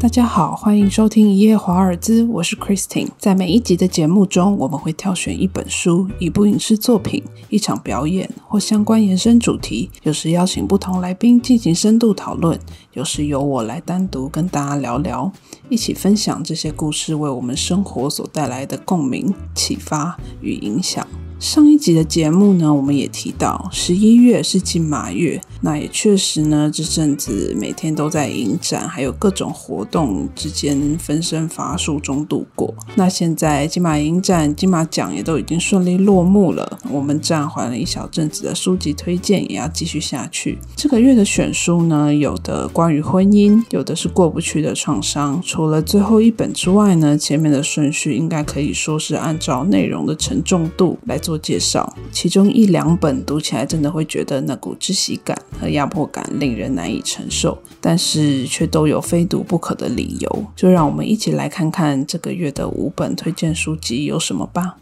大家好，欢迎收听《一夜华尔兹》，我是 Christine。在每一集的节目中，我们会挑选一本书、一部影视作品、一场表演或相关延伸主题，有时邀请不同来宾进行深度讨论，有时由我来单独跟大家聊聊，一起分享这些故事为我们生活所带来的共鸣、启发与影响。上一集的节目呢，我们也提到十一月是金马月，那也确实呢，这阵子每天都在影展，还有各种活动之间分身乏术中度过。那现在金马影展、金马奖也都已经顺利落幕了，我们暂缓了一小阵子的书籍推荐也要继续下去。这个月的选书呢，有的关于婚姻，有的是过不去的创伤。除了最后一本之外呢，前面的顺序应该可以说是按照内容的沉重度来。做介绍，其中一两本读起来真的会觉得那股窒息感和压迫感令人难以承受，但是却都有非读不可的理由。就让我们一起来看看这个月的五本推荐书籍有什么吧。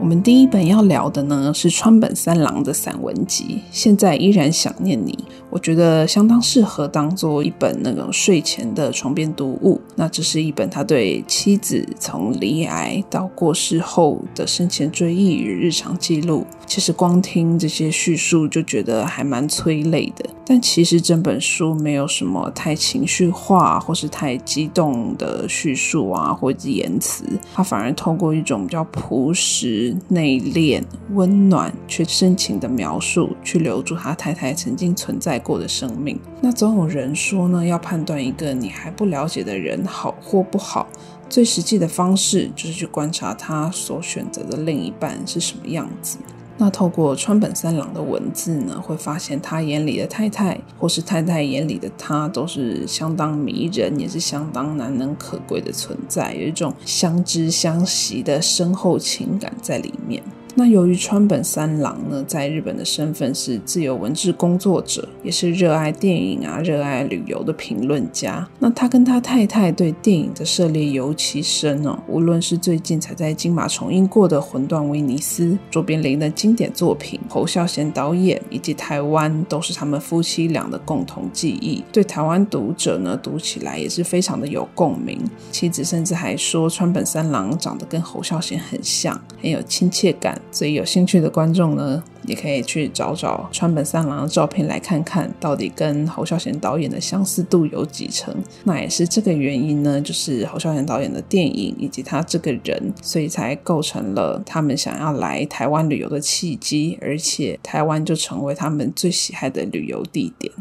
我们第一本要聊的呢是川本三郎的散文集，现在依然想念你。我觉得相当适合当做一本那种睡前的床边读物。那这是一本他对妻子从离癌到过世后的生前追忆与日常记录。其实光听这些叙述就觉得还蛮催泪的。但其实整本书没有什么太情绪化或是太激动的叙述啊，或者言辞，他反而透过一种比较朴实、内敛、温暖却深情的描述，去留住他太太曾经存在。过的生命，那总有人说呢，要判断一个你还不了解的人好或不好，最实际的方式就是去观察他所选择的另一半是什么样子。那透过川本三郎的文字呢，会发现他眼里的太太，或是太太眼里的他，都是相当迷人，也是相当难能可贵的存在，有一种相知相惜的深厚情感在里面。那由于川本三郎呢，在日本的身份是自由文字工作者，也是热爱电影啊、热爱旅游的评论家。那他跟他太太对电影的涉猎尤其深哦，无论是最近才在金马重映过的《魂断威尼斯》、卓别林的经典作品、侯孝贤导演以及台湾，都是他们夫妻俩的共同记忆。对台湾读者呢，读起来也是非常的有共鸣。妻子甚至还说，川本三郎长得跟侯孝贤很像，很有亲切感。所以有兴趣的观众呢，也可以去找找川本三郎的照片来看看，到底跟侯孝贤导演的相似度有几成。那也是这个原因呢，就是侯孝贤导演的电影以及他这个人，所以才构成了他们想要来台湾旅游的契机，而且台湾就成为他们最喜爱的旅游地点。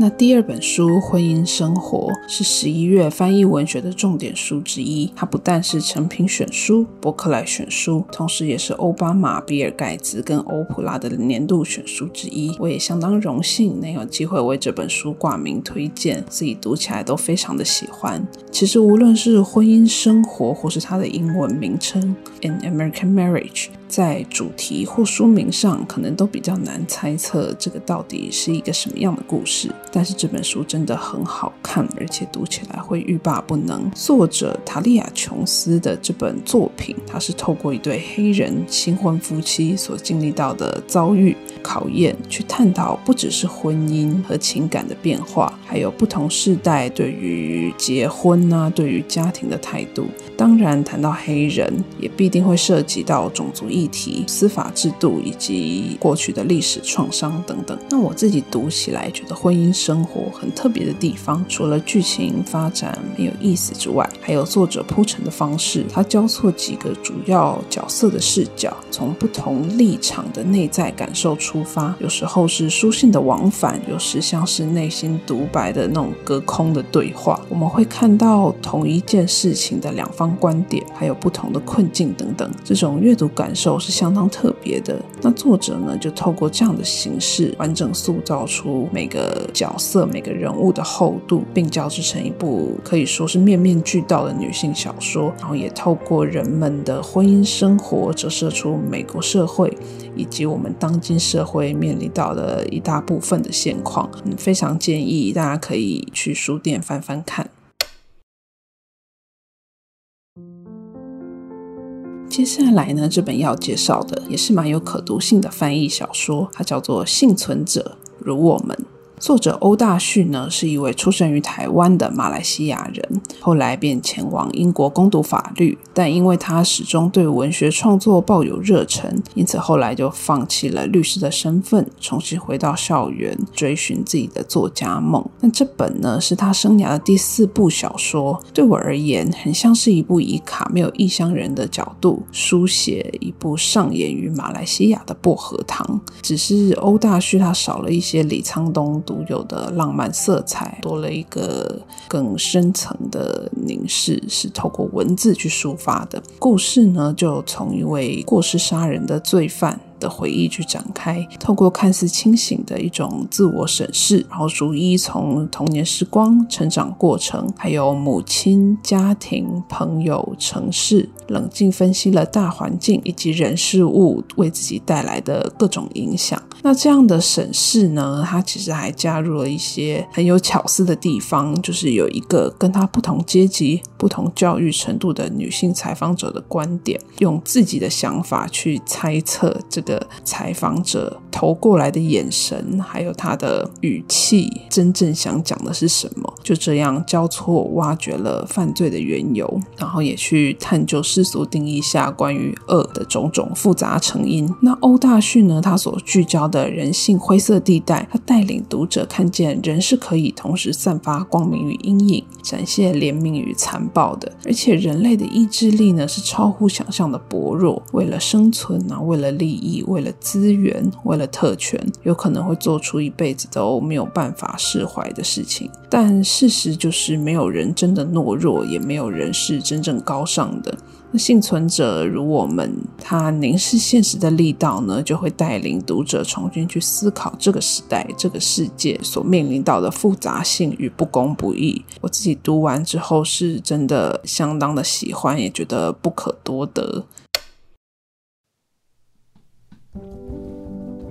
那第二本书《婚姻生活》是十一月翻译文学的重点书之一。它不但是成品选书、伯克莱选书，同时也是奥巴马、比尔盖茨跟欧普拉的年度选书之一。我也相当荣幸能有机会为这本书挂名推荐，自己读起来都非常的喜欢。其实无论是《婚姻生活》或是它的英文名称《An American Marriage》。在主题或书名上，可能都比较难猜测这个到底是一个什么样的故事。但是这本书真的很好看，而且读起来会欲罢不能。作者塔利亚·琼斯的这本作品，它是透过一对黑人新婚夫妻所经历到的遭遇考验，去探讨不只是婚姻和情感的变化，还有不同世代对于结婚啊、对于家庭的态度。当然，谈到黑人，也必定会涉及到种族议题、司法制度以及过去的历史创伤等等。那我自己读起来，觉得婚姻生活很特别的地方，除了剧情发展没有意思之外，还有作者铺陈的方式。他交错几个主要角色的视角，从不同立场的内在感受出发，有时候是书信的往返，有时像是内心独白的那种隔空的对话。我们会看到同一件事情的两方观点还有不同的困境等等，这种阅读感受是相当特别的。那作者呢，就透过这样的形式，完整塑造出每个角色、每个人物的厚度，并交织成一部可以说是面面俱到的女性小说。然后也透过人们的婚姻生活，折射出美国社会以及我们当今社会面临到的一大部分的现况。嗯，非常建议大家可以去书店翻翻看。接下来呢，这本要介绍的也是蛮有可读性的翻译小说，它叫做《幸存者如我们》。作者欧大旭呢，是一位出生于台湾的马来西亚人，后来便前往英国攻读法律，但因为他始终对文学创作抱有热忱，因此后来就放弃了律师的身份，重新回到校园，追寻自己的作家梦。那这本呢，是他生涯的第四部小说，对我而言，很像是一部以卡缪异乡人的角度书写一部上演于马来西亚的薄荷糖，只是欧大旭他少了一些李沧东。独有的浪漫色彩，多了一个更深层的凝视，是透过文字去抒发的。故事呢，就从一位过失杀人的罪犯。的回忆去展开，透过看似清醒的一种自我审视，然后逐一从童年时光、成长过程，还有母亲、家庭、朋友、城市，冷静分析了大环境以及人事物为自己带来的各种影响。那这样的审视呢，他其实还加入了一些很有巧思的地方，就是有一个跟他不同阶级、不同教育程度的女性采访者的观点，用自己的想法去猜测这。个采访者投过来的眼神，还有他的语气，真正想讲的是什么？就这样交错挖掘了犯罪的缘由，然后也去探究世俗定义下关于恶的种种复杂成因。那欧大旭呢？他所聚焦的人性灰色地带，他带领读者看见人是可以同时散发光明与阴影，展现怜悯与残暴的，而且人类的意志力呢是超乎想象的薄弱，为了生存啊，为了利益。为了资源，为了特权，有可能会做出一辈子都没有办法释怀的事情。但事实就是，没有人真的懦弱，也没有人是真正高尚的。那幸存者如我们，他凝视现实的力道呢，就会带领读者重新去思考这个时代、这个世界所面临到的复杂性与不公不义。我自己读完之后，是真的相当的喜欢，也觉得不可多得。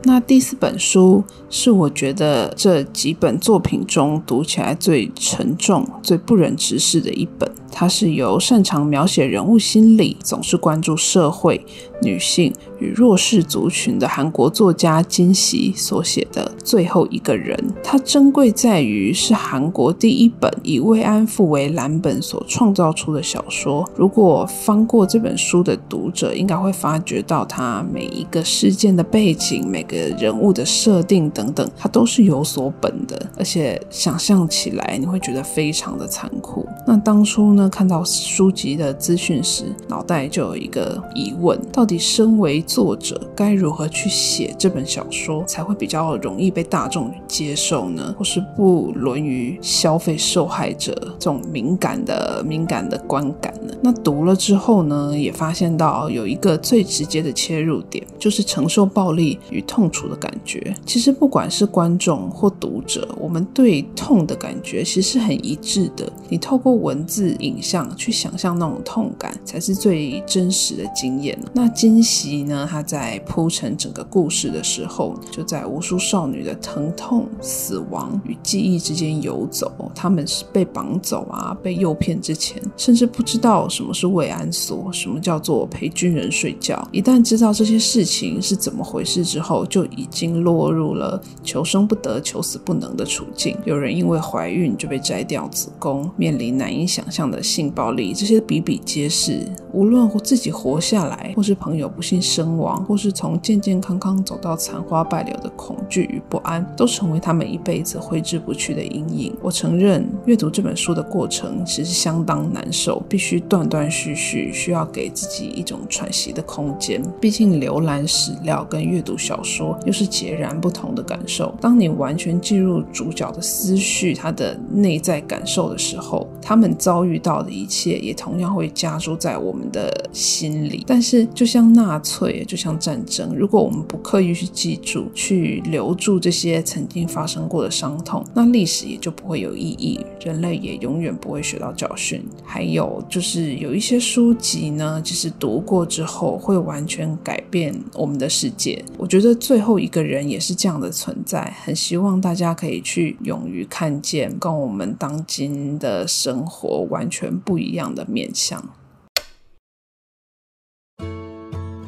那第四本书是我觉得这几本作品中读起来最沉重、最不忍直视的一本。它是由擅长描写人物心理、总是关注社会、女性与弱势族群的韩国作家金熙所写的《最后一个人》。它珍贵在于是韩国第一本以慰安妇为蓝本所创造出的小说。如果翻过这本书的读者，应该会发觉到它每一个事件的背景、每个人物的设定等等，它都是有所本的，而且想象起来你会觉得非常的残酷。那当初。呢看到书籍的资讯时，脑袋就有一个疑问：到底身为作者该如何去写这本小说，才会比较容易被大众接受呢？或是不沦于消费受害者这种敏感的敏感的观感呢？那读了之后呢，也发现到有一个最直接的切入点，就是承受暴力与痛楚的感觉。其实不管是观众或读者，我们对痛的感觉其实是很一致的。你透过文字。影像去想象那种痛感，才是最真实的经验。那金喜呢？他在铺陈整个故事的时候，就在无数少女的疼痛、死亡与记忆之间游走。他们是被绑走啊，被诱骗之前，甚至不知道什么是慰安所，什么叫做陪军人睡觉。一旦知道这些事情是怎么回事之后，就已经落入了求生不得、求死不能的处境。有人因为怀孕就被摘掉子宫，面临难难以想象的。性暴力这些比比皆是，无论自己活下来，或是朋友不幸身亡，或是从健健康康走到残花败柳的恐惧与不安，都成为他们一辈子挥之不去的阴影。我承认，阅读这本书的过程其实相当难受，必须断断续续，需要给自己一种喘息的空间。毕竟浏览史料跟阅读小说又是截然不同的感受。当你完全进入主角的思绪，他的内在感受的时候，他他们遭遇。到的一切也同样会加注在我们的心里，但是就像纳粹，就像战争，如果我们不刻意去记住、去留住这些曾经发生过的伤痛，那历史也就不会有意义，人类也永远不会学到教训。还有就是有一些书籍呢，其实读过之后会完全改变我们的世界。我觉得最后一个人也是这样的存在，很希望大家可以去勇于看见，跟我们当今的生活完全。全不一样的面相。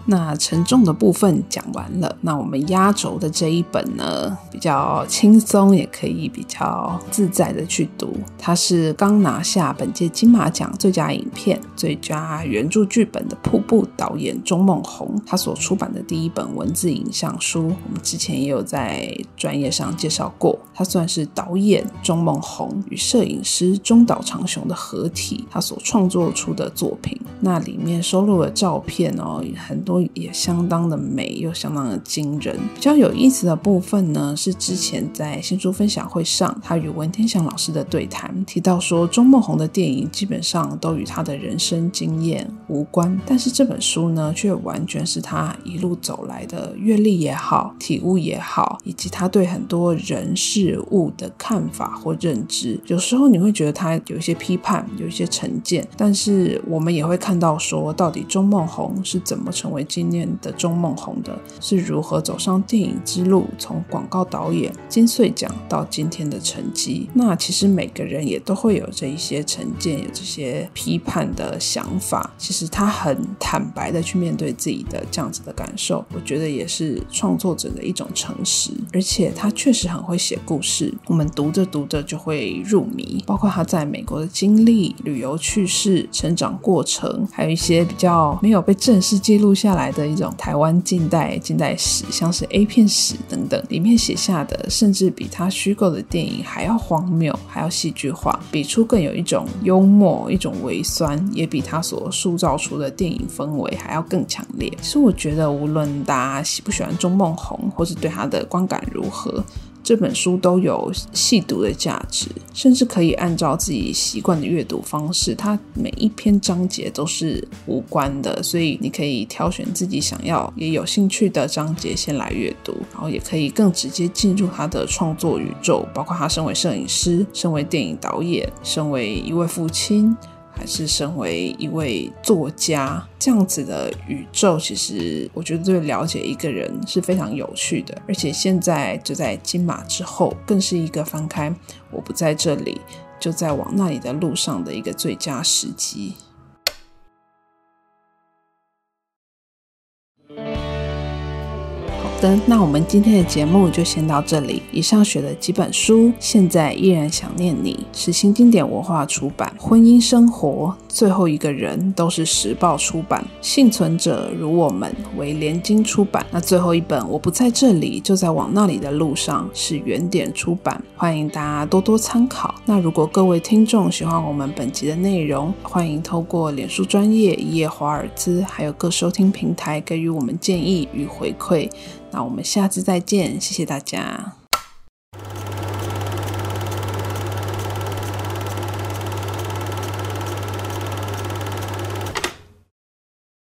那沉重的部分讲完了，那我们压轴的这一本呢，比较轻松，也可以比较自在的去读。它是刚拿下本届金马奖最佳影片、最佳原著剧本的瀑布导演钟梦宏他所出版的第一本文字影像书。我们之前也有在专业上介绍过，他算是导演钟梦宏与摄影师中岛长雄的合体，他所创作出的作品。那里面收录的照片哦，很多也相当的美，又相当的惊人。比较有意思的部分呢，是之前在新书分享会上，他与文天祥老师的对谈提到说，钟梦宏的电影基本上都与他的人生经验无关，但是这本书呢，却完全是他一路走来的阅历也好、体悟也好，以及他对很多人事物的看法或认知。有时候你会觉得他有一些批判，有一些成见，但是我们也会。看到说，到底钟梦红是怎么成为今年的钟梦红的？是如何走上电影之路，从广告导演、金穗奖到今天的成绩？那其实每个人也都会有这一些成见，有这些批判的想法。其实他很坦白的去面对自己的这样子的感受，我觉得也是创作者的一种诚实。而且他确实很会写故事，我们读着读着就会入迷。包括他在美国的经历、旅游趣事、成长过程。还有一些比较没有被正式记录下来来的一种台湾近代近代史，像是 A 片史等等，里面写下的甚至比他虚构的电影还要荒谬，还要戏剧化，笔触更有一种幽默，一种微酸，也比他所塑造出的电影氛围还要更强烈。其实我觉得，无论大家喜不喜欢钟梦红，或是对他的观感如何。这本书都有细读的价值，甚至可以按照自己习惯的阅读方式，它每一篇章节都是无关的，所以你可以挑选自己想要也有兴趣的章节先来阅读，然后也可以更直接进入他的创作宇宙，包括他身为摄影师、身为电影导演、身为一位父亲。还是身为一位作家，这样子的宇宙，其实我觉得对了解一个人是非常有趣的。而且现在就在金马之后，更是一个翻开我不在这里，就在往那里的路上的一个最佳时机。的，那我们今天的节目就先到这里。以上学的几本书，现在依然想念你，是新经典文化出版。婚姻生活，最后一个人都是时报出版。幸存者如我们为联经出版。那最后一本我不在这里，就在往那里的路上，是原点出版。欢迎大家多多参考。那如果各位听众喜欢我们本集的内容，欢迎透过脸书专业一夜华尔兹，还有各收听平台给予我们建议与回馈。那我们下次再见，谢谢大家。